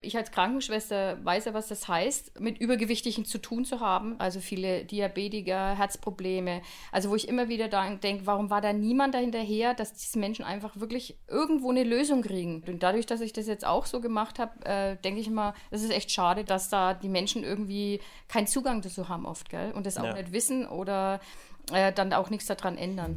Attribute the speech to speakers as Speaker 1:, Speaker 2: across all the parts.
Speaker 1: Ich als Krankenschwester weiß ja, was das heißt, mit Übergewichtigen zu tun zu haben. Also viele Diabetiker, Herzprobleme. Also wo ich immer wieder denke, warum war da niemand dahinterher, dass diese Menschen einfach wirklich irgendwo eine Lösung kriegen. Und dadurch, dass ich das jetzt auch so gemacht habe, äh, denke ich immer, das ist echt schade, dass da die Menschen irgendwie keinen Zugang dazu haben oft, gell? Und das auch ja. nicht wissen oder äh, dann auch nichts daran ändern.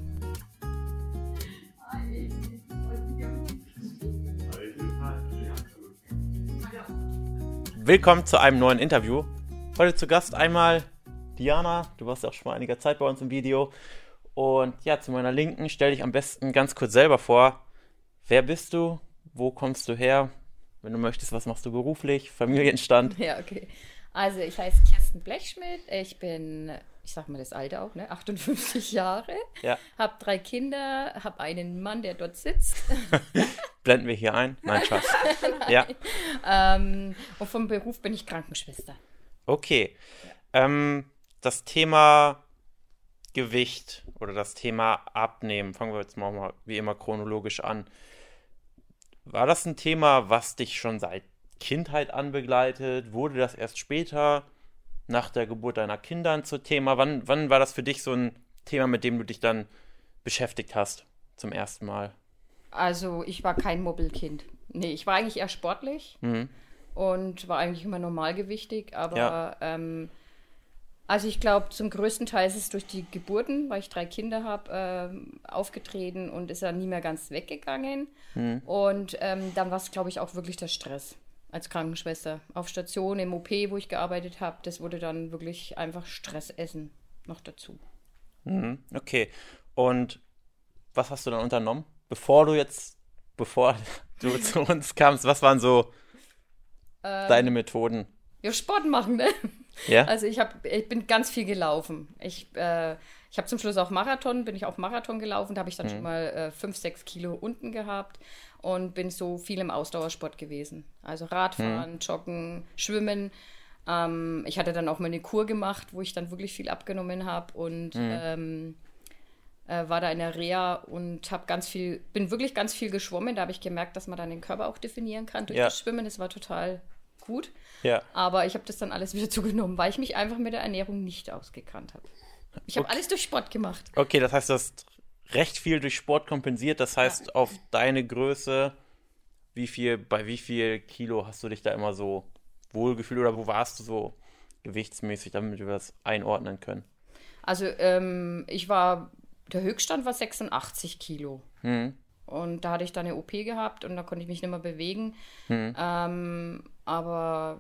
Speaker 2: Willkommen zu einem neuen Interview. Heute zu Gast einmal Diana. Du warst ja auch schon mal einiger Zeit bei uns im Video. Und ja, zu meiner Linken stell dich am besten ganz kurz selber vor. Wer bist du? Wo kommst du her? Wenn du möchtest, was machst du beruflich? Familienstand?
Speaker 1: Ja, okay. Also ich heiße Kirsten Blechschmidt. Ich bin, ich sag mal das Alter auch, ne? 58 Jahre. Ja. Hab drei Kinder, hab einen Mann, der dort sitzt.
Speaker 2: blenden wir hier ein. Nein, Spaß.
Speaker 1: ja. Ähm, und vom Beruf bin ich Krankenschwester.
Speaker 2: Okay. Ähm, das Thema Gewicht oder das Thema Abnehmen, fangen wir jetzt mal wie immer chronologisch an. War das ein Thema, was dich schon seit Kindheit an begleitet? Wurde das erst später nach der Geburt deiner Kinder zu Thema? Wann, wann war das für dich so ein Thema, mit dem du dich dann beschäftigt hast zum ersten Mal?
Speaker 1: Also ich war kein Mobbelkind. Nee, ich war eigentlich eher sportlich mhm. und war eigentlich immer normalgewichtig, aber ja. ähm, also ich glaube, zum größten Teil ist es durch die Geburten, weil ich drei Kinder habe, ähm, aufgetreten und ist ja nie mehr ganz weggegangen. Mhm. Und ähm, dann war es, glaube ich, auch wirklich der Stress als Krankenschwester. Auf Station, im OP, wo ich gearbeitet habe, das wurde dann wirklich einfach Stressessen noch dazu.
Speaker 2: Mhm. Okay. Und was hast du dann unternommen? bevor du jetzt, bevor du zu uns kamst, was waren so ähm, deine Methoden?
Speaker 1: Ja, Sport machen, ne? Ja. Also ich habe, ich bin ganz viel gelaufen. Ich, äh, ich habe zum Schluss auch Marathon, bin ich auf Marathon gelaufen, da habe ich dann mhm. schon mal äh, fünf, sechs Kilo unten gehabt und bin so viel im Ausdauersport gewesen. Also Radfahren, mhm. Joggen, Schwimmen. Ähm, ich hatte dann auch mal eine Kur gemacht, wo ich dann wirklich viel abgenommen habe und mhm. ähm, äh, war da in der Reha und habe ganz viel, bin wirklich ganz viel geschwommen. Da habe ich gemerkt, dass man dann den Körper auch definieren kann durch ja. das Schwimmen. Das war total gut. Ja. Aber ich habe das dann alles wieder zugenommen, weil ich mich einfach mit der Ernährung nicht ausgekannt habe. Ich habe okay. alles durch Sport gemacht.
Speaker 2: Okay, das heißt, du hast recht viel durch Sport kompensiert. Das heißt, ja. auf deine Größe, wie viel, bei wie viel Kilo hast du dich da immer so wohlgefühlt oder wo warst du so gewichtsmäßig, damit wir das einordnen können?
Speaker 1: Also ähm, ich war der Höchststand war 86 Kilo. Mhm. Und da hatte ich dann eine OP gehabt und da konnte ich mich nicht mehr bewegen. Mhm. Ähm, aber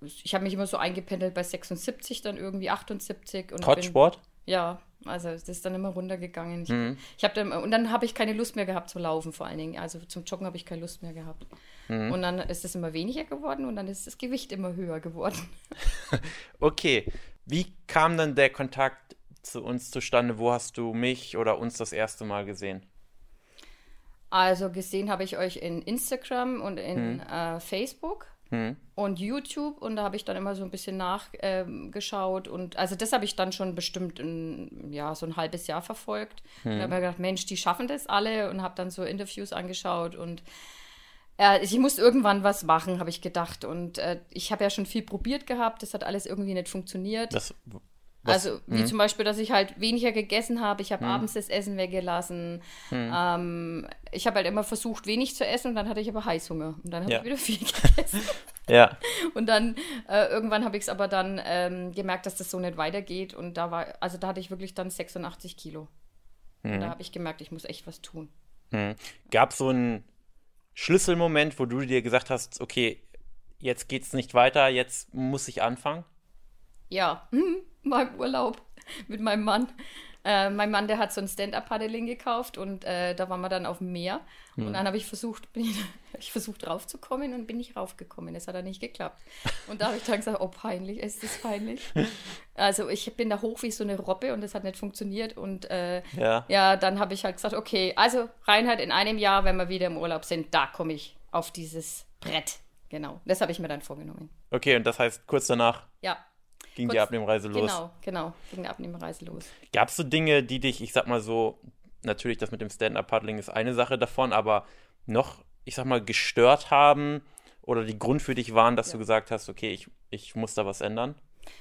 Speaker 1: ich habe mich immer so eingependelt bei 76, dann irgendwie 78. Und
Speaker 2: Trotz bin, Sport?
Speaker 1: Ja, also das ist dann immer runtergegangen. Ich, mhm. ich habe dann und dann habe ich keine Lust mehr gehabt zu laufen vor allen Dingen. Also zum Joggen habe ich keine Lust mehr gehabt. Mhm. Und dann ist es immer weniger geworden und dann ist das Gewicht immer höher geworden.
Speaker 2: okay, wie kam dann der Kontakt zu uns zustande? Wo hast du mich oder uns das erste Mal gesehen?
Speaker 1: Also gesehen habe ich euch in Instagram und in hm. äh, Facebook hm. und YouTube und da habe ich dann immer so ein bisschen nachgeschaut ähm, und also das habe ich dann schon bestimmt ein, ja, so ein halbes Jahr verfolgt hm. und habe mir gedacht, Mensch, die schaffen das alle und habe dann so Interviews angeschaut und äh, ich muss irgendwann was machen, habe ich gedacht und äh, ich habe ja schon viel probiert gehabt, das hat alles irgendwie nicht funktioniert.
Speaker 2: Das
Speaker 1: was? Also wie mhm. zum Beispiel, dass ich halt weniger gegessen habe. Ich habe mhm. abends das Essen weggelassen. Mhm. Ähm, ich habe halt immer versucht, wenig zu essen und dann hatte ich aber Heißhunger. Und dann habe ja. ich wieder viel gegessen.
Speaker 2: ja.
Speaker 1: Und dann äh, irgendwann habe ich es aber dann ähm, gemerkt, dass das so nicht weitergeht. Und da war, also da hatte ich wirklich dann 86 Kilo. Und da mhm. habe ich gemerkt, ich muss echt was tun.
Speaker 2: Mhm. Gab es so einen Schlüsselmoment, wo du dir gesagt hast, okay, jetzt geht es nicht weiter, jetzt muss ich anfangen?
Speaker 1: Ja. Mhm mal im Urlaub mit meinem Mann. Äh, mein Mann, der hat so ein Stand-Up-Paddling gekauft und äh, da waren wir dann auf dem Meer. Hm. Und dann habe ich versucht, bin ich, ich versucht raufzukommen und bin nicht raufgekommen. Es hat dann nicht geklappt. Und da habe ich dann gesagt, oh peinlich, ist das peinlich. also ich bin da hoch wie so eine Robbe und das hat nicht funktioniert. Und äh, ja. ja, dann habe ich halt gesagt, okay, also Reinhard, in einem Jahr, wenn wir wieder im Urlaub sind, da komme ich auf dieses Brett. Genau, das habe ich mir dann vorgenommen.
Speaker 2: Okay, und das heißt kurz danach?
Speaker 1: Ja,
Speaker 2: ging die Abnehmreise los.
Speaker 1: Genau, genau, ging die Abnehmreise los.
Speaker 2: Gab es so Dinge, die dich, ich sag mal so, natürlich das mit dem Stand-Up-Paddling ist eine Sache davon, aber noch, ich sag mal, gestört haben oder die Grund für dich waren, dass ja. du gesagt hast, okay, ich, ich muss da was ändern?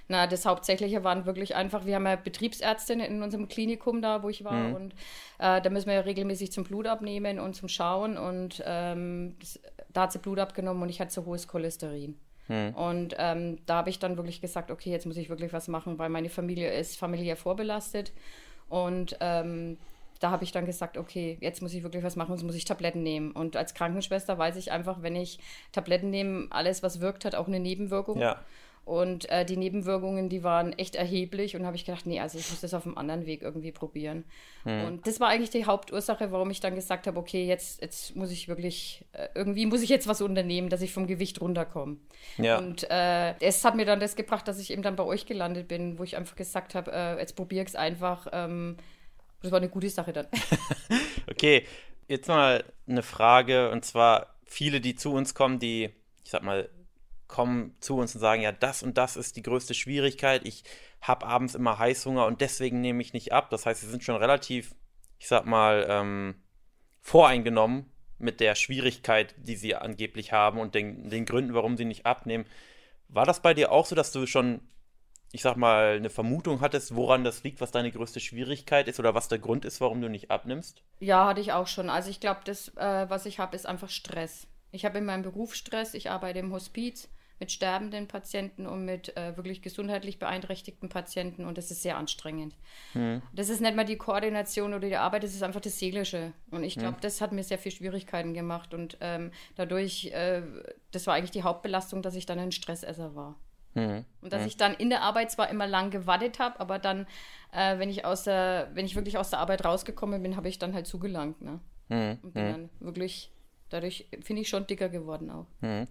Speaker 1: Na, das Hauptsächliche waren wirklich einfach, wir haben ja Betriebsärztin in unserem Klinikum da, wo ich war. Mhm. Und äh, da müssen wir ja regelmäßig zum Blut abnehmen und zum Schauen. Und ähm, das, da hat sie Blut abgenommen und ich hatte so hohes Cholesterin. Mhm. Und ähm, da habe ich dann wirklich gesagt, okay, jetzt muss ich wirklich was machen, weil meine Familie ist familiär vorbelastet. Und ähm, da habe ich dann gesagt, okay, jetzt muss ich wirklich was machen, jetzt muss ich Tabletten nehmen. Und als Krankenschwester weiß ich einfach, wenn ich Tabletten nehme, alles, was wirkt, hat auch eine Nebenwirkung. Ja. Und äh, die Nebenwirkungen, die waren echt erheblich. Und habe ich gedacht, nee, also ich muss das auf einem anderen Weg irgendwie probieren. Hm. Und das war eigentlich die Hauptursache, warum ich dann gesagt habe, okay, jetzt, jetzt muss ich wirklich, äh, irgendwie muss ich jetzt was unternehmen, dass ich vom Gewicht runterkomme. Ja. Und äh, es hat mir dann das gebracht, dass ich eben dann bei euch gelandet bin, wo ich einfach gesagt habe, äh, jetzt probiere ich es einfach. Ähm, das war eine gute Sache dann.
Speaker 2: okay, jetzt mal eine Frage. Und zwar viele, die zu uns kommen, die, ich sag mal, kommen zu uns und sagen, ja, das und das ist die größte Schwierigkeit. Ich habe abends immer Heißhunger und deswegen nehme ich nicht ab. Das heißt, sie sind schon relativ, ich sag mal, ähm, voreingenommen mit der Schwierigkeit, die sie angeblich haben und den, den Gründen, warum sie nicht abnehmen. War das bei dir auch so, dass du schon, ich sag mal, eine Vermutung hattest, woran das liegt, was deine größte Schwierigkeit ist oder was der Grund ist, warum du nicht abnimmst?
Speaker 1: Ja, hatte ich auch schon. Also ich glaube, das, äh, was ich habe, ist einfach Stress. Ich habe in meinem Beruf Stress, ich arbeite im Hospiz mit sterbenden Patienten und mit äh, wirklich gesundheitlich beeinträchtigten Patienten und das ist sehr anstrengend. Mhm. Das ist nicht mal die Koordination oder die Arbeit, das ist einfach das Seelische. Und ich glaube, mhm. das hat mir sehr viel Schwierigkeiten gemacht und ähm, dadurch, äh, das war eigentlich die Hauptbelastung, dass ich dann ein Stressesser war. Mhm. Und dass mhm. ich dann in der Arbeit zwar immer lang gewartet habe, aber dann, äh, wenn ich aus der, wenn ich wirklich aus der Arbeit rausgekommen bin, habe ich dann halt zugelangt. Ne? Mhm. Und bin mhm. dann wirklich, dadurch finde ich schon dicker geworden auch. Ja.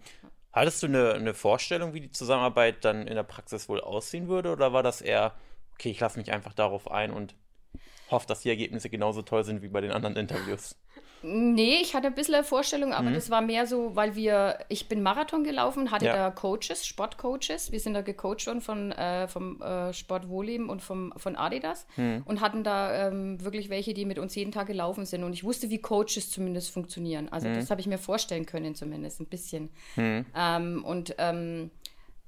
Speaker 2: Hattest du eine, eine Vorstellung, wie die Zusammenarbeit dann in der Praxis wohl aussehen würde? Oder war das eher, okay, ich lasse mich einfach darauf ein und hoffe, dass die Ergebnisse genauso toll sind wie bei den anderen Interviews?
Speaker 1: Nee, ich hatte ein bisschen eine Vorstellung, aber mhm. das war mehr so, weil wir, ich bin Marathon gelaufen, hatte ja. da Coaches, Sportcoaches. Wir sind da gecoacht worden von, äh, vom äh, Sport Wohlleben und vom, von Adidas mhm. und hatten da ähm, wirklich welche, die mit uns jeden Tag gelaufen sind. Und ich wusste, wie Coaches zumindest funktionieren. Also mhm. das habe ich mir vorstellen können, zumindest ein bisschen. Mhm. Ähm, und ähm,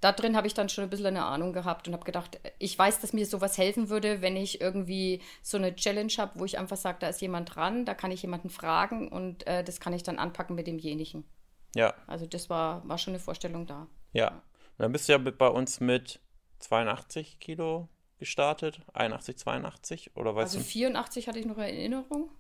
Speaker 1: da drin habe ich dann schon ein bisschen eine Ahnung gehabt und habe gedacht, ich weiß, dass mir sowas helfen würde, wenn ich irgendwie so eine Challenge habe, wo ich einfach sage, da ist jemand dran, da kann ich jemanden fragen und äh, das kann ich dann anpacken mit demjenigen. Ja. Also das war, war schon eine Vorstellung da.
Speaker 2: Ja. Und dann bist du ja bei uns mit 82 Kilo gestartet, 81, 82 oder weißt
Speaker 1: also du? 84 hatte ich noch in Erinnerung.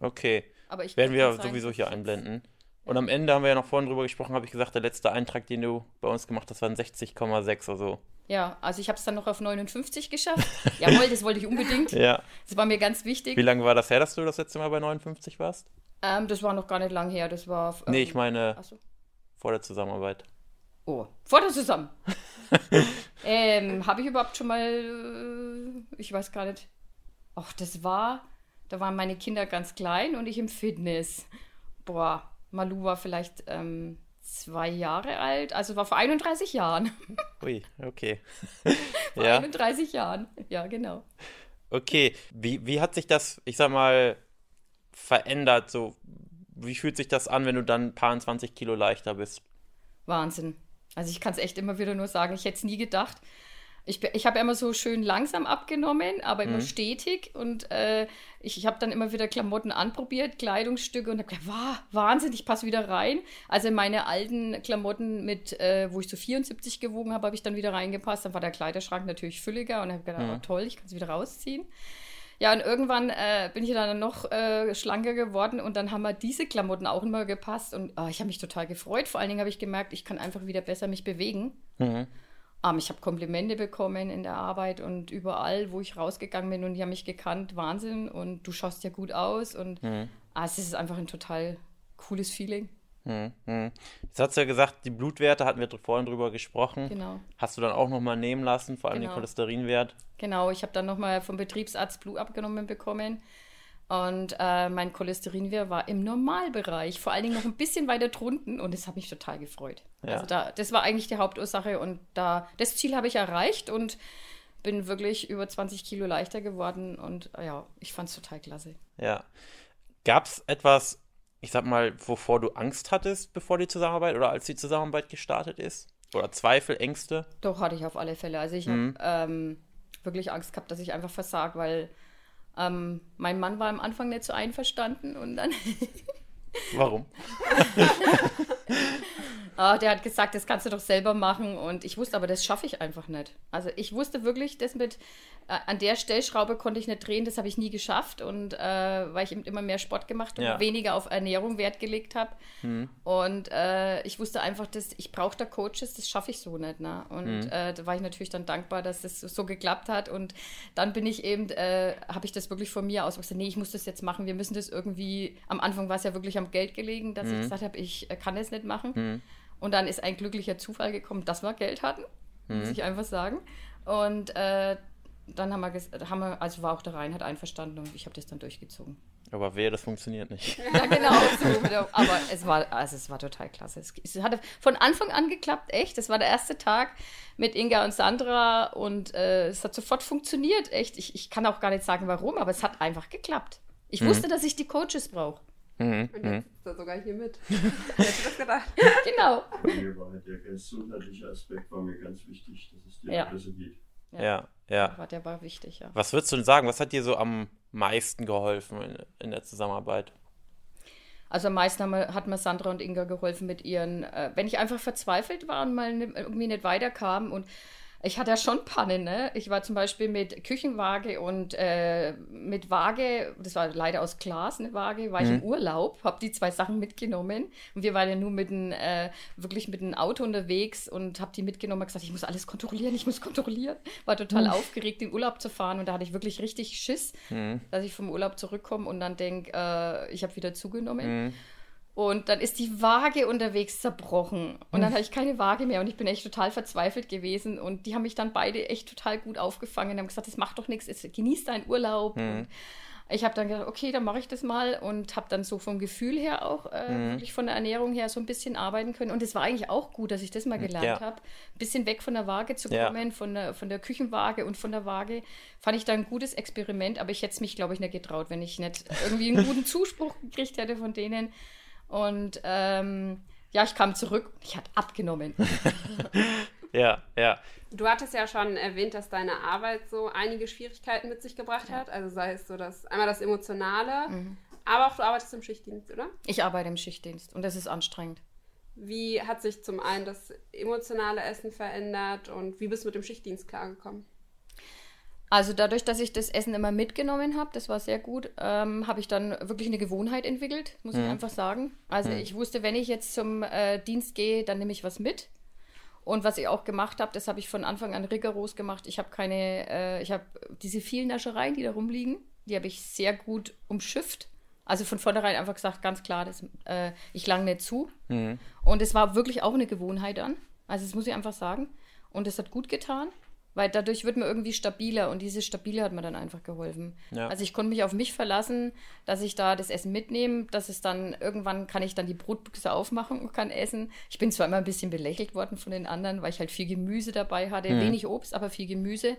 Speaker 2: Okay. Aber ich Werden wir sowieso hier einblenden. Und am Ende haben wir ja noch vorhin drüber gesprochen, habe ich gesagt, der letzte Eintrag, den du bei uns gemacht hast, waren 60,6 oder so.
Speaker 1: Ja, also ich habe es dann noch auf 59 geschafft. Jawohl, das wollte ich unbedingt. ja. Das war mir ganz wichtig.
Speaker 2: Wie lange war das her, dass du das letzte Mal bei 59 warst?
Speaker 1: Ähm, das war noch gar nicht lang her. Das war.
Speaker 2: Ähm, nee, ich meine so. vor der Zusammenarbeit.
Speaker 1: Oh, vor der Zusammen. ähm, habe ich überhaupt schon mal. Äh, ich weiß gar nicht. Ach, das war. Da waren meine Kinder ganz klein und ich im Fitness. Boah, Malu war vielleicht ähm, zwei Jahre alt, also war vor 31 Jahren.
Speaker 2: Ui, okay.
Speaker 1: vor ja. 31 Jahren, ja, genau.
Speaker 2: Okay, wie, wie hat sich das, ich sag mal, verändert? So, wie fühlt sich das an, wenn du dann ein paar 20 Kilo leichter bist?
Speaker 1: Wahnsinn. Also ich kann es echt immer wieder nur sagen, ich hätte es nie gedacht. Ich, ich habe immer so schön langsam abgenommen, aber immer mhm. stetig. Und äh, ich, ich habe dann immer wieder Klamotten anprobiert, Kleidungsstücke und habe gedacht, wow, Wahnsinn, ich passe wieder rein. Also in meine alten Klamotten mit, äh, wo ich so 74 gewogen habe, habe ich dann wieder reingepasst. Dann war der Kleiderschrank natürlich fülliger und habe gedacht, mhm. oh, toll, ich kann es wieder rausziehen. Ja, und irgendwann äh, bin ich dann noch äh, schlanker geworden und dann haben mir diese Klamotten auch immer gepasst und oh, ich habe mich total gefreut. Vor allen Dingen habe ich gemerkt, ich kann einfach wieder besser mich bewegen. Mhm. Um, ich habe Komplimente bekommen in der Arbeit und überall, wo ich rausgegangen bin und die haben mich gekannt, Wahnsinn und du schaust ja gut aus und mhm. ah, es ist einfach ein total cooles Feeling.
Speaker 2: Mhm. mhm. Jetzt hast du ja gesagt, die Blutwerte hatten wir vorhin drüber gesprochen. Genau. Hast du dann auch nochmal nehmen lassen, vor allem genau. den Cholesterinwert?
Speaker 1: Genau, ich habe dann nochmal vom Betriebsarzt Blut abgenommen bekommen und äh, mein Cholesterinwert war im Normalbereich, vor allen Dingen noch ein bisschen weiter drunten und das hat mich total gefreut. Ja. Also da, das war eigentlich die Hauptursache und da, das Ziel habe ich erreicht und bin wirklich über 20 Kilo leichter geworden und ja, ich fand es total klasse.
Speaker 2: Ja. Gab es etwas, ich sag mal, wovor du Angst hattest, bevor die Zusammenarbeit oder als die Zusammenarbeit gestartet ist? Oder Zweifel, Ängste?
Speaker 1: Doch, hatte ich auf alle Fälle. Also ich mhm. habe ähm, wirklich Angst gehabt, dass ich einfach versage, weil ähm, mein Mann war am Anfang nicht so einverstanden und dann.
Speaker 2: Warum?
Speaker 1: oh, der hat gesagt, das kannst du doch selber machen. Und ich wusste aber, das schaffe ich einfach nicht. Also ich wusste wirklich, das mit äh, an der Stellschraube konnte ich nicht drehen, das habe ich nie geschafft. Und äh, weil ich eben immer mehr Sport gemacht und ja. weniger auf Ernährung Wert gelegt habe. Mhm. Und äh, ich wusste einfach, dass ich brauche da Coaches, das schaffe ich so nicht. Ne? Und mhm. Äh, da war ich natürlich dann dankbar, dass das so geklappt hat. Und dann bin ich eben, äh, habe ich das wirklich von mir aus gesagt, nee, ich muss das jetzt machen. Wir müssen das irgendwie, am Anfang war es ja wirklich am Geld gelegen, dass mhm. ich gesagt habe, ich kann das nicht machen. Und dann ist ein glücklicher Zufall gekommen, dass wir Geld hatten, mhm. muss ich einfach sagen. Und äh, dann haben wir, haben wir, also war auch der Reinhard einverstanden und ich habe das dann durchgezogen.
Speaker 2: Aber wer, das funktioniert nicht.
Speaker 1: Ja, genau. So, aber es war, also es war total klasse. Es, es hatte von Anfang an geklappt, echt. Das war der erste Tag mit Inga und Sandra und äh, es hat sofort funktioniert, echt. Ich, ich kann auch gar nicht sagen, warum, aber es hat einfach geklappt. Ich mhm. wusste, dass ich die Coaches brauche.
Speaker 3: Mhm. Und jetzt mhm. ist er sogar hier mit. Hättest du das gedacht?
Speaker 1: genau.
Speaker 4: Bei mir war halt der gesundheitliche Aspekt war mir ganz wichtig, dass es dir
Speaker 2: ja.
Speaker 4: besser geht.
Speaker 2: Ja, ja. ja.
Speaker 1: War, der war wichtig, ja.
Speaker 2: Was würdest du denn sagen? Was hat dir so am meisten geholfen in, in der Zusammenarbeit?
Speaker 1: Also am meisten wir, hat mir Sandra und Inga geholfen mit ihren, äh, wenn ich einfach verzweifelt war und mal irgendwie nicht weiterkam und ich hatte ja schon Pannen, ne? Ich war zum Beispiel mit Küchenwaage und äh, mit Waage, das war leider aus Glas eine Waage, war mhm. ich im mhm. Urlaub, habe die zwei Sachen mitgenommen und wir waren ja nur mit ein, äh, wirklich mit einem Auto unterwegs und habe die mitgenommen und gesagt, ich muss alles kontrollieren, ich muss kontrollieren. War total mhm. aufgeregt, in Urlaub zu fahren und da hatte ich wirklich richtig Schiss, mhm. dass ich vom Urlaub zurückkomme und dann denke, äh, ich habe wieder zugenommen. Und dann ist die Waage unterwegs zerbrochen. Und dann hm. hatte ich keine Waage mehr und ich bin echt total verzweifelt gewesen. Und die haben mich dann beide echt total gut aufgefangen und haben gesagt, das macht doch nichts, genieß deinen Urlaub. Mhm. ich habe dann gedacht, okay, dann mache ich das mal und habe dann so vom Gefühl her auch äh, mhm. wirklich von der Ernährung her so ein bisschen arbeiten können. Und es war eigentlich auch gut, dass ich das mal gelernt ja. habe. Ein bisschen weg von der Waage zu kommen, ja. von, der, von der Küchenwaage und von der Waage. Fand ich da ein gutes Experiment, aber ich hätte es mich, glaube ich, nicht getraut, wenn ich nicht irgendwie einen guten Zuspruch gekriegt hätte von denen. Und ähm, ja, ich kam zurück und ich hatte abgenommen.
Speaker 2: ja, ja.
Speaker 3: Du hattest ja schon erwähnt, dass deine Arbeit so einige Schwierigkeiten mit sich gebracht ja. hat. Also sei es so das einmal das Emotionale, mhm. aber auch du arbeitest im Schichtdienst, oder?
Speaker 1: Ich arbeite im Schichtdienst und das ist anstrengend.
Speaker 3: Wie hat sich zum einen das emotionale Essen verändert und wie bist du mit dem Schichtdienst klargekommen?
Speaker 1: Also dadurch, dass ich das Essen immer mitgenommen habe, das war sehr gut, ähm, habe ich dann wirklich eine Gewohnheit entwickelt, muss mhm. ich einfach sagen. Also mhm. ich wusste, wenn ich jetzt zum äh, Dienst gehe, dann nehme ich was mit. Und was ich auch gemacht habe, das habe ich von Anfang an rigoros gemacht. Ich habe keine, äh, ich habe diese vielen Naschereien, die da rumliegen, die habe ich sehr gut umschifft. Also von vornherein einfach gesagt, ganz klar, das, äh, ich lang nicht zu. Mhm. Und es war wirklich auch eine Gewohnheit dann. Also das muss ich einfach sagen. Und es hat gut getan. Weil dadurch wird man irgendwie stabiler und dieses Stabile hat mir dann einfach geholfen. Ja. Also ich konnte mich auf mich verlassen, dass ich da das Essen mitnehme, dass es dann irgendwann kann ich dann die Brotbüchse aufmachen und kann essen. Ich bin zwar immer ein bisschen belächelt worden von den anderen, weil ich halt viel Gemüse dabei hatte, mhm. wenig Obst, aber viel Gemüse.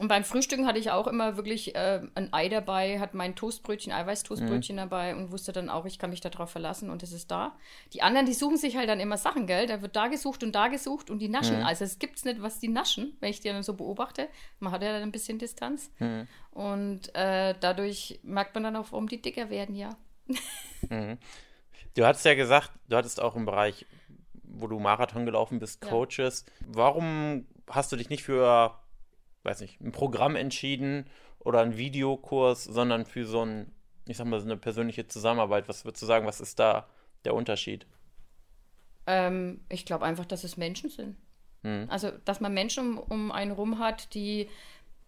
Speaker 1: Und beim Frühstücken hatte ich auch immer wirklich äh, ein Ei dabei, hatte mein Toastbrötchen, Eiweißtoastbrötchen mhm. dabei und wusste dann auch, ich kann mich darauf verlassen und es ist da. Die anderen, die suchen sich halt dann immer Sachen, gell? Da wird da gesucht und da gesucht und die naschen. Mhm. Also es gibt es nicht, was die naschen, wenn ich die dann so beobachte. Man hat ja dann ein bisschen Distanz. Mhm. Und äh, dadurch merkt man dann auch, warum die dicker werden, ja.
Speaker 2: Mhm. Du hattest ja gesagt, du hattest auch im Bereich, wo du Marathon gelaufen bist, Coaches. Ja. Warum hast du dich nicht für weiß nicht, ein Programm entschieden oder einen Videokurs, sondern für so ein, ich sag mal, so eine persönliche Zusammenarbeit. Was würdest du sagen, was ist da der Unterschied?
Speaker 1: Ähm, ich glaube einfach, dass es Menschen sind. Hm. Also, dass man Menschen um, um einen rum hat, die,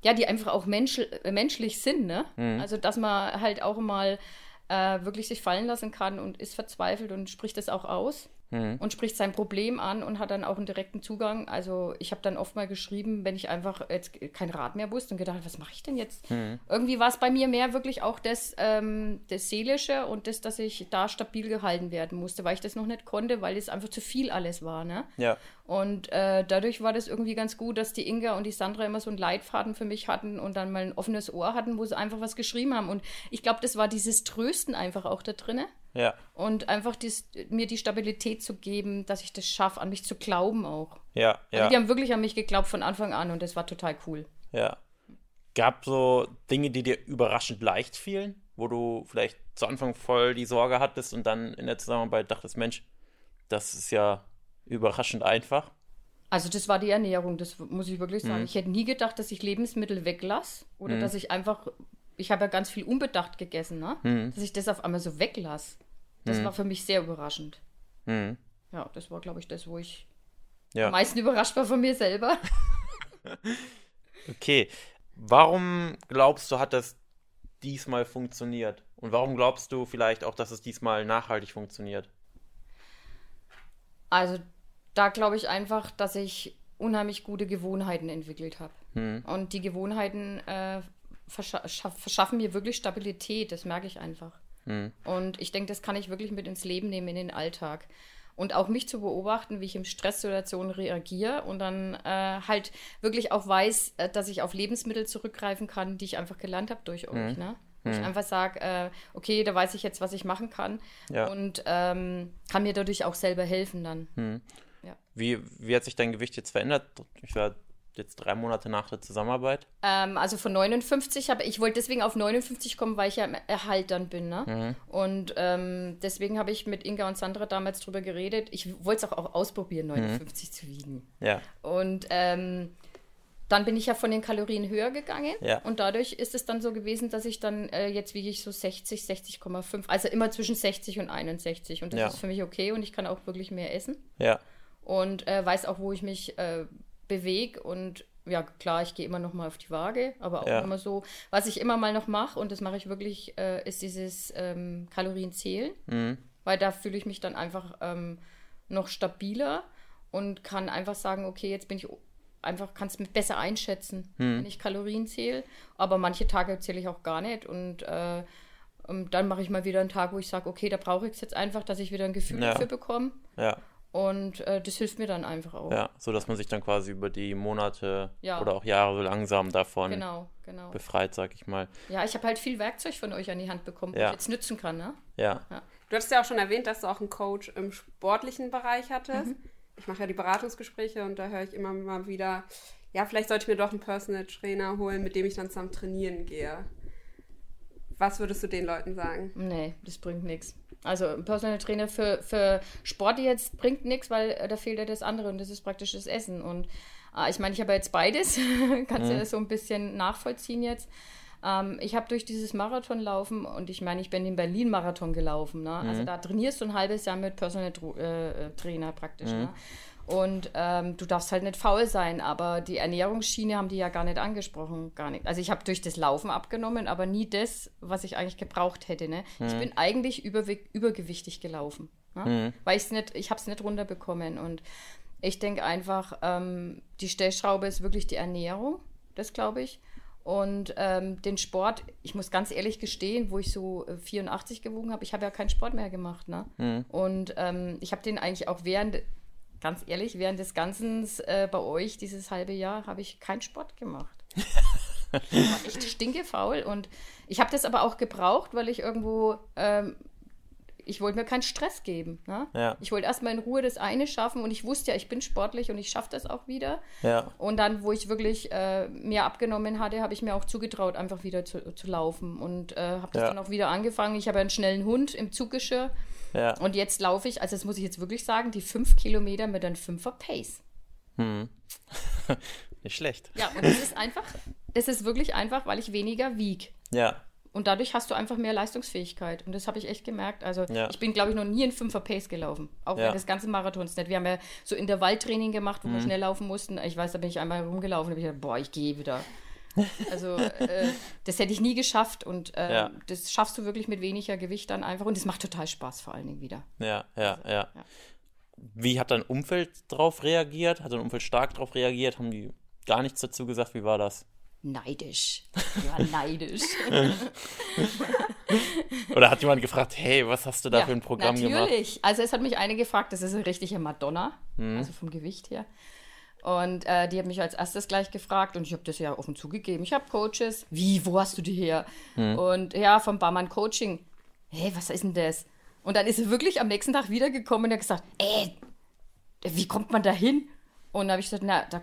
Speaker 1: ja, die einfach auch mensch, äh, menschlich sind, ne? Hm. Also, dass man halt auch mal äh, wirklich sich fallen lassen kann und ist verzweifelt und spricht das auch aus mhm. und spricht sein Problem an und hat dann auch einen direkten Zugang. Also ich habe dann oft mal geschrieben, wenn ich einfach jetzt kein Rat mehr wusste und gedacht, was mache ich denn jetzt? Mhm. Irgendwie war es bei mir mehr wirklich auch das, ähm, das Seelische und das, dass ich da stabil gehalten werden musste, weil ich das noch nicht konnte, weil es einfach zu viel alles war. Ne?
Speaker 2: Ja.
Speaker 1: Und äh, dadurch war das irgendwie ganz gut, dass die Inga und die Sandra immer so einen Leitfaden für mich hatten und dann mal ein offenes Ohr hatten, wo sie einfach was geschrieben haben. Und ich glaube, das war dieses Trösten einfach auch da drinne.
Speaker 2: Ja.
Speaker 1: Und einfach dies, mir die Stabilität zu geben, dass ich das schaffe, an mich zu glauben auch.
Speaker 2: Ja,
Speaker 1: Also
Speaker 2: ja.
Speaker 1: die haben wirklich an mich geglaubt von Anfang an und das war total cool.
Speaker 2: Ja. Gab so Dinge, die dir überraschend leicht fielen, wo du vielleicht zu Anfang voll die Sorge hattest und dann in der Zusammenarbeit dachtest, Mensch, das ist ja überraschend einfach.
Speaker 1: Also das war die Ernährung, das muss ich wirklich
Speaker 2: Mhm.
Speaker 1: sagen. Ich hätte nie gedacht, dass ich Lebensmittel weglasse oder dass ich einfach, ich habe ja ganz viel unbedacht gegessen, ne?
Speaker 2: Mhm.
Speaker 1: dass ich das auf einmal so weglasse. Das war für mich sehr überraschend.
Speaker 2: Mhm.
Speaker 1: Ja, das war, glaube ich, das, wo ich
Speaker 2: Ja.
Speaker 1: am meisten überrascht war von mir selber.
Speaker 2: Okay. Warum glaubst du, hat das diesmal funktioniert? Und warum glaubst du vielleicht auch, dass es diesmal nachhaltig funktioniert?
Speaker 1: Also da glaube ich einfach, dass ich unheimlich gute Gewohnheiten entwickelt habe.
Speaker 2: Hm.
Speaker 1: Und die Gewohnheiten äh, verscha schaff- verschaffen mir wirklich Stabilität, das merke ich einfach.
Speaker 2: Hm.
Speaker 1: Und ich denke, das kann ich wirklich mit ins Leben nehmen, in den Alltag. Und auch mich zu beobachten, wie ich in Stresssituationen reagiere und dann äh, halt wirklich auch weiß, äh, dass ich auf Lebensmittel zurückgreifen kann, die ich einfach gelernt habe durch euch. Ne? Ich einfach sage, äh, okay, da weiß ich jetzt, was ich machen kann
Speaker 2: Ja.
Speaker 1: und ähm, kann mir dadurch auch selber helfen dann.
Speaker 2: Wie, wie hat sich dein Gewicht jetzt verändert? Ich war jetzt drei Monate nach der Zusammenarbeit.
Speaker 1: Ähm, also von 59 habe ich wollte deswegen auf 59 kommen, weil ich ja im Erhalt dann bin. Ne? Und ähm, deswegen habe ich mit Inga und Sandra damals drüber geredet. Ich wollte es auch, auch ausprobieren, 59 zu wiegen.
Speaker 2: Ja.
Speaker 1: Und ähm, dann bin ich ja von den Kalorien höher gegangen.
Speaker 2: Ja.
Speaker 1: Und dadurch ist es dann so gewesen, dass ich dann, äh, jetzt wiege ich so 60, 60,5. Also immer zwischen 60 und 61. Und das
Speaker 2: Ja.
Speaker 1: ist für mich okay und ich kann auch wirklich mehr essen.
Speaker 2: Ja.
Speaker 1: Und äh, weiß auch, wo ich mich äh, bewege. Und ja, klar, ich gehe immer noch mal auf die Waage, aber auch
Speaker 2: Ja.
Speaker 1: immer so. Was ich immer mal noch mache, und das mache ich wirklich, äh, ist dieses ähm, Kalorienzählen.
Speaker 2: Mhm.
Speaker 1: Weil da fühle ich mich dann einfach ähm, noch stabiler und kann einfach sagen, okay, jetzt bin ich einfach, kann es besser einschätzen,
Speaker 2: Hm.
Speaker 1: wenn ich Kalorien zähle. Aber manche Tage zähle ich auch gar nicht. Und äh, dann mache ich mal wieder einen Tag, wo ich sage, okay, da brauche ich es jetzt einfach, dass ich wieder ein Gefühl
Speaker 2: Ja.
Speaker 1: dafür bekomme.
Speaker 2: Ja.
Speaker 1: Und äh, das hilft mir dann einfach auch.
Speaker 2: Ja. So dass man sich dann quasi über die Monate
Speaker 1: Ja.
Speaker 2: oder auch Jahre so langsam davon
Speaker 1: Genau, genau.
Speaker 2: befreit, sag ich mal.
Speaker 1: Ja, ich habe halt viel Werkzeug von euch an die Hand bekommen, wo
Speaker 2: Ja.
Speaker 1: ich jetzt nützen kann, ne?
Speaker 2: Ja.
Speaker 3: Du hattest ja auch schon erwähnt, dass du auch einen Coach im sportlichen Bereich hattest.
Speaker 1: Mhm.
Speaker 3: Ich mache ja die Beratungsgespräche und da höre ich immer mal wieder, ja, vielleicht sollte ich mir doch einen Personal Trainer holen, mit dem ich dann zusammen trainieren gehe. Was würdest du den Leuten sagen?
Speaker 1: Nee, das bringt nichts. Also ein Personal Trainer für, für Sport jetzt bringt nichts, weil äh, da fehlt ja das andere und das ist praktisch das Essen. Und äh, ich meine, ich habe jetzt beides, kannst du das so ein bisschen nachvollziehen jetzt. Ähm, ich habe durch dieses Marathonlaufen und ich meine, ich bin den Berlin-Marathon gelaufen. Ne? Also da trainierst du ein halbes Jahr mit Personal äh, äh, Trainer praktisch. Ne? Und ähm, du darfst halt nicht faul sein, aber die Ernährungsschiene haben die ja gar nicht angesprochen, gar nicht. Also ich habe durch das Laufen abgenommen, aber nie das, was ich eigentlich gebraucht hätte. Ne? Ich bin eigentlich übergewichtig gelaufen, ne? weil ich's nicht, ich habe es nicht runterbekommen. Und ich denke einfach, ähm, die Stellschraube ist wirklich die Ernährung, das glaube ich. Und ähm, den Sport, ich muss ganz ehrlich gestehen, wo ich so äh, 84 gewogen habe, ich habe ja keinen Sport mehr gemacht. Ne? Und ähm, ich habe den eigentlich auch während, ganz ehrlich, während des Ganzen äh, bei euch, dieses halbe Jahr, habe ich keinen Sport gemacht. Ich war echt stinkefaul und ich habe das aber auch gebraucht, weil ich irgendwo, ähm, ich wollte mir keinen Stress geben. Ne?
Speaker 2: Ja.
Speaker 1: Ich wollte erstmal in Ruhe das eine schaffen und ich wusste ja, ich bin sportlich und ich schaffe das auch wieder.
Speaker 2: Ja.
Speaker 1: Und dann, wo ich wirklich äh, mehr abgenommen hatte, habe ich mir auch zugetraut, einfach wieder zu, zu laufen und äh, habe das
Speaker 2: Ja.
Speaker 1: dann auch wieder angefangen. Ich habe einen schnellen Hund im Zuggeschirr
Speaker 2: Ja.
Speaker 1: und jetzt laufe ich, also das muss ich jetzt wirklich sagen, die fünf Kilometer mit einem Fünfer Pace.
Speaker 2: Nicht schlecht.
Speaker 1: Ja, und das ist einfach, das ist wirklich einfach, weil ich weniger wieg.
Speaker 2: Ja.
Speaker 1: Und dadurch hast du einfach mehr Leistungsfähigkeit. Und das habe ich echt gemerkt. Also
Speaker 2: Ja.
Speaker 1: ich bin, glaube ich, noch nie in Fünfer Pace gelaufen. Auch
Speaker 2: Ja.
Speaker 1: während des ganzen Marathons nicht. Wir haben ja so Intervalltraining gemacht,
Speaker 2: Mhm.
Speaker 1: wo wir schnell laufen mussten. Ich weiß, da bin ich einmal rumgelaufen und habe ich gedacht, boah, ich gehe wieder. Also äh, das hätte ich nie geschafft. Und äh,
Speaker 2: Ja.
Speaker 1: das schaffst du wirklich mit weniger Gewicht dann einfach. Und es macht total Spaß vor allen Dingen wieder.
Speaker 2: Ja, ja, ja.
Speaker 1: ja.
Speaker 2: Wie hat dein Umfeld darauf reagiert? Hat dein Umfeld stark darauf reagiert? Haben die gar nichts dazu gesagt? Wie war das?
Speaker 1: Neidisch. Ja, neidisch.
Speaker 2: Oder hat jemand gefragt, hey, was hast du da
Speaker 1: Ja,
Speaker 2: für ein Programm gemacht?
Speaker 1: Natürlich. Also es hat mich eine gefragt, das ist eine richtige Madonna,
Speaker 2: Mhm.
Speaker 1: also vom Gewicht her. Und äh, die hat mich als erstes gleich gefragt und ich habe das ja offen zugegeben. Ich habe Coaches. Wie, wo hast du die her?
Speaker 2: Mhm.
Speaker 1: Und ja, vom Barmann Coaching. Hey, was ist denn das? Und dann ist er wirklich am nächsten Tag wiedergekommen und hat gesagt, ey, wie kommt man da hin? Und da habe ich gesagt, na, da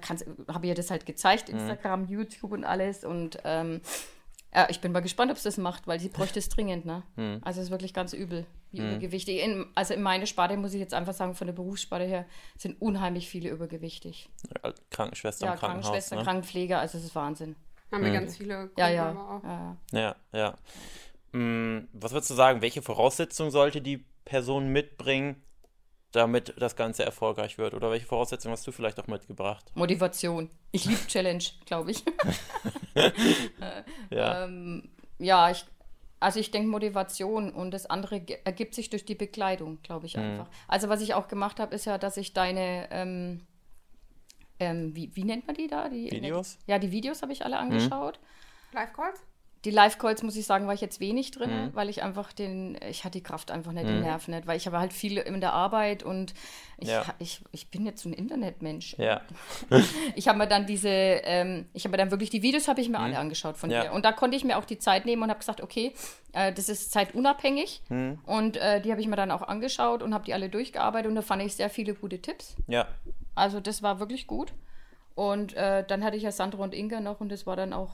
Speaker 1: habe ich ihr das halt gezeigt, mhm. Instagram, mhm. YouTube und alles. Und ähm, ja, ich bin mal gespannt, ob es das macht, weil sie bräuchte es dringend, ne? Mhm. Also es ist wirklich ganz übel, wie mhm. übergewichtig. In, also in meine Sparte muss ich jetzt einfach sagen, von der Berufssparte her sind unheimlich viele übergewichtig.
Speaker 2: Ja, Krankenschwestern,
Speaker 1: ja, Krankenschwestern, ne? Krankenpfleger, also es ist Wahnsinn.
Speaker 3: Haben wir mhm. ganz viele
Speaker 1: ja, ja, auch. ja,
Speaker 2: ja. Ja, ja. Mm, was würdest du sagen, welche Voraussetzungen sollte die Person mitbringen, damit das Ganze erfolgreich wird? Oder welche Voraussetzungen hast du vielleicht auch mitgebracht?
Speaker 1: Motivation. Ich liebe Challenge, glaube ich.
Speaker 2: ja.
Speaker 1: Ähm, ja, ich, also ich denke Motivation und das andere ergibt sich durch die Bekleidung, glaube ich mhm. einfach. Mhm. Also was ich auch gemacht habe, ist ja, dass ich deine, ähm, ähm, wie, wie nennt man die da? Die,
Speaker 2: Videos?
Speaker 1: ja, die Videos habe ich alle mhm. angeschaut.
Speaker 3: Mhm. Live-Calls?
Speaker 1: Die Live-Calls, muss ich sagen, war ich jetzt wenig drin, mhm. weil ich einfach den, ich hatte die Kraft einfach nicht, mhm. die Nerven nicht, weil ich habe halt viel in der Arbeit und ich, ja. ich, ich bin jetzt so ein Internetmensch.
Speaker 2: Ja.
Speaker 1: ich habe mir dann diese, ähm, ich habe mir dann wirklich, die Videos habe ich mir mhm. alle angeschaut von ja. dir. Und da konnte ich mir auch die Zeit nehmen und habe gesagt, okay, äh, das ist zeitunabhängig. Mhm. Und äh, die habe ich mir dann auch angeschaut und habe die alle durchgearbeitet und da fand ich sehr viele gute Tipps.
Speaker 2: Ja.
Speaker 1: Also das war wirklich gut. Und äh, dann hatte ich ja Sandro und Inga noch und das war dann auch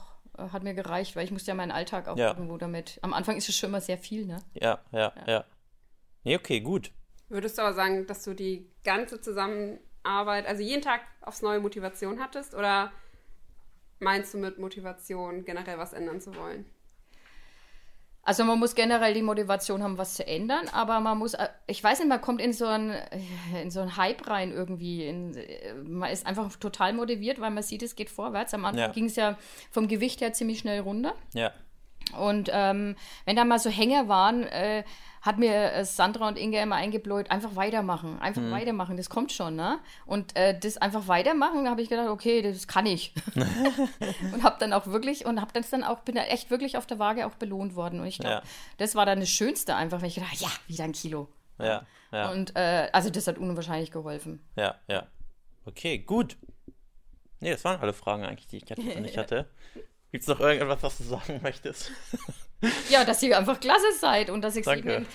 Speaker 1: hat mir gereicht, weil ich musste ja meinen Alltag auch ja. irgendwo damit. Am Anfang ist es schon immer sehr viel, ne?
Speaker 2: Ja, ja, ja. ja. Nee, okay, gut.
Speaker 3: Würdest du aber sagen, dass du die ganze Zusammenarbeit, also jeden Tag aufs neue Motivation hattest? Oder meinst du mit Motivation generell was ändern zu wollen?
Speaker 1: Also man muss generell die Motivation haben, was zu ändern, aber man muss, äh, ich weiß nicht, man kommt in so einen, äh, in so einen Hype rein irgendwie. In, äh, man ist einfach total motiviert, weil man sieht, es geht vorwärts. Am Anfang ja. ging es ja vom Gewicht her ziemlich schnell runter.
Speaker 2: Ja.
Speaker 1: Und ähm, wenn da mal so Hänge waren, äh, hat mir äh, Sandra und Inge immer eingebläut, einfach weitermachen, einfach mhm. weitermachen, das kommt schon, ne? Und äh, das einfach weitermachen, da habe ich gedacht, okay, das kann ich. und habe dann auch wirklich, und habe das dann auch, bin da echt wirklich auf der Waage auch belohnt worden. Und ich glaube, ja. das war dann das Schönste einfach, wenn ich gedacht ja, wieder ein Kilo.
Speaker 2: Ja, ja.
Speaker 1: Und äh, also das hat unwahrscheinlich geholfen.
Speaker 2: Ja, ja. Okay, gut. Nee, das waren alle Fragen eigentlich, die ich nicht hatte. Gibt es noch irgendetwas, was du sagen möchtest?
Speaker 1: ja, dass ihr einfach klasse seid und dass ich es jedem,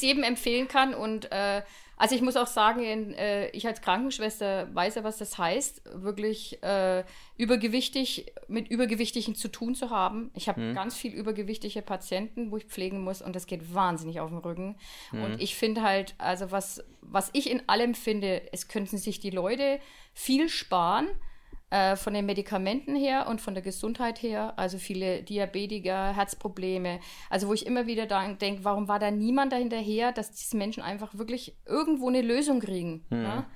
Speaker 1: jedem empfehlen kann. Und äh, also ich muss auch sagen, in, äh, ich als Krankenschwester weiß ja, was das heißt, wirklich äh, übergewichtig mit Übergewichtigen zu tun zu haben. Ich habe mhm. ganz viel übergewichtige Patienten, wo ich pflegen muss und das geht wahnsinnig auf den Rücken. Mhm. Und ich finde halt, also was, was ich in allem finde, es könnten sich die Leute viel sparen äh, von den Medikamenten her und von der Gesundheit her, also viele Diabetiker, Herzprobleme, also wo ich immer wieder denke, warum war da niemand dahinterher, dass diese Menschen einfach wirklich irgendwo eine Lösung kriegen. Mhm. Ne?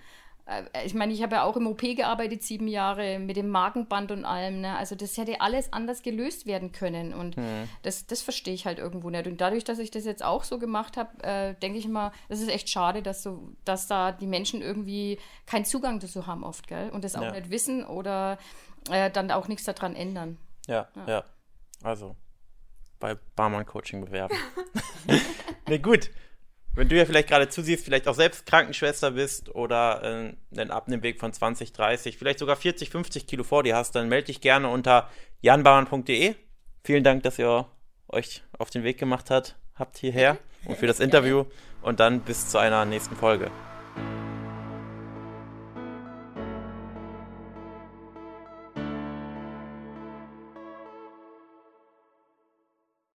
Speaker 1: Äh, ich meine, ich habe ja auch im OP gearbeitet, sieben Jahre, mit dem Magenband und allem. Ne? Also das hätte alles anders gelöst werden können. Und mhm. das, das verstehe ich halt irgendwo nicht. Und dadurch, dass ich das jetzt auch so gemacht habe, äh, denke ich immer, das ist echt schade, dass, so, dass da die Menschen irgendwie keinen Zugang dazu haben oft, gell? Und das auch ja. nicht wissen oder äh, dann auch nichts daran ändern.
Speaker 2: Ja, ja. ja. Also bei Barmann Coaching bewerben. ne, gut wenn du ja vielleicht gerade zusiehst, vielleicht auch selbst Krankenschwester bist oder äh, einen Abnehmweg von 20, 30, vielleicht sogar 40, 50 Kilo vor dir hast, dann melde dich gerne unter janbauern.de. Vielen Dank, dass ihr euch auf den Weg gemacht habt, habt hierher und für das Interview und dann bis zu einer nächsten Folge.